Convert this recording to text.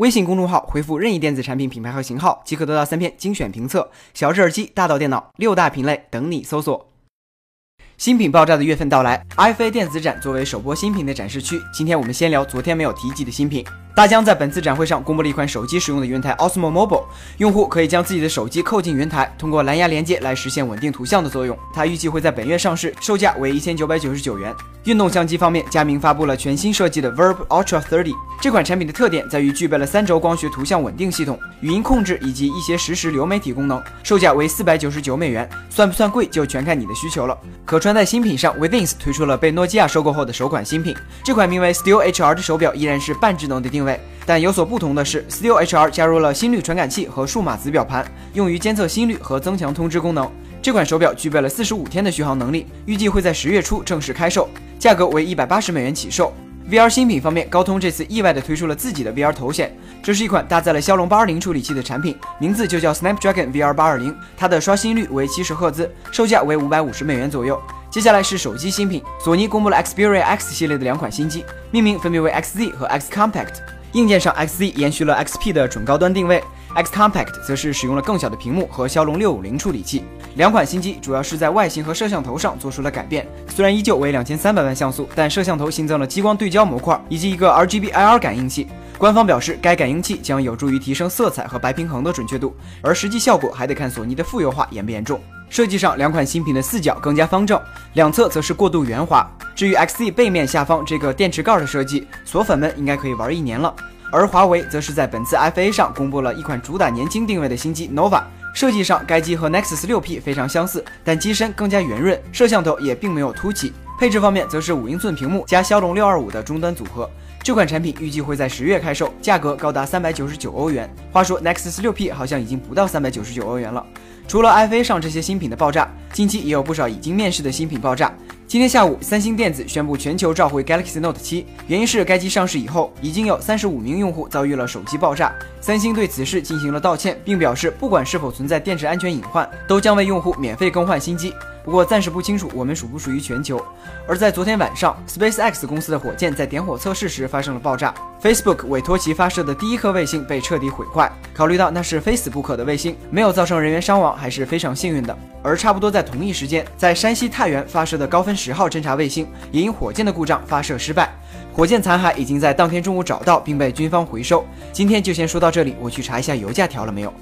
微信公众号回复任意电子产品品牌和型号，即可得到三篇精选评测。小智耳机，大到电脑，六大品类等你搜索。新品爆炸的月份到来，IFA 电子展作为首波新品的展示区，今天我们先聊昨天没有提及的新品。大疆在本次展会上公布了一款手机使用的云台 Osmo Mobile，用户可以将自己的手机扣进云台，通过蓝牙连接来实现稳定图像的作用。它预计会在本月上市，售价为一千九百九十九元。运动相机方面，佳明发布了全新设计的 Verb Ultra 30。这款产品的特点在于具备了三轴光学图像稳定系统、语音控制以及一些实时流媒体功能，售价为四百九十九美元。算不算贵，就全看你的需求了。可穿戴新品上，Withings 推出了被诺基亚收购后的首款新品，这款名为 Steel HR 的手表依然是半智能的定位，但有所不同的是，Steel HR 加入了心率传感器和数码子表盘，用于监测心率和增强通知功能。这款手表具备了四十五天的续航能力，预计会在十月初正式开售，价格为一百八十美元起售。VR 新品方面，高通这次意外的推出了自己的 VR 头显，这是一款搭载了骁龙八二零处理器的产品，名字就叫 Snapdragon VR 八二零，它的刷新率为七十赫兹，售价为五百五十美元左右。接下来是手机新品，索尼公布了 Xperia X 系列的两款新机，命名分别为 XZ 和 X Compact。硬件上，XZ 延续了 XP 的准高端定位。X Compact 则是使用了更小的屏幕和骁龙六五零处理器。两款新机主要是在外形和摄像头上做出了改变，虽然依旧为两千三百万像素，但摄像头新增了激光对焦模块以及一个 RGB IR 感应器。官方表示，该感应器将有助于提升色彩和白平衡的准确度，而实际效果还得看索尼的负优化严不严重。设计上，两款新品的四角更加方正，两侧则是过度圆滑。至于 XZ 背面下方这个电池盖的设计，锁粉们应该可以玩一年了。而华为则是在本次 FA 上公布了一款主打年轻定位的新机 Nova。设计上，该机和 Nexus 6P 非常相似，但机身更加圆润，摄像头也并没有凸起。配置方面，则是五英寸屏幕加骁龙625的终端组合。这款产品预计会在十月开售，价格高达三百九十九欧元。话说 Nexus 6P 好像已经不到三百九十九欧元了。除了 FA 上这些新品的爆炸，近期也有不少已经面世的新品爆炸。今天下午，三星电子宣布全球召回 Galaxy Note 七原因是该机上市以后，已经有三十五名用户遭遇了手机爆炸。三星对此事进行了道歉，并表示不管是否存在电池安全隐患，都将为用户免费更换新机。不过暂时不清楚我们属不属于全球。而在昨天晚上，SpaceX 公司的火箭在点火测试时发生了爆炸，Facebook 委托其发射的第一颗卫星被彻底毁坏。考虑到那是非死不可的卫星，没有造成人员伤亡，还是非常幸运的。而差不多在同一时间，在山西太原发射的高分十号侦察卫星也因火箭的故障发射失败。火箭残骸已经在当天中午找到，并被军方回收。今天就先说到这里，我去查一下油价调了没有。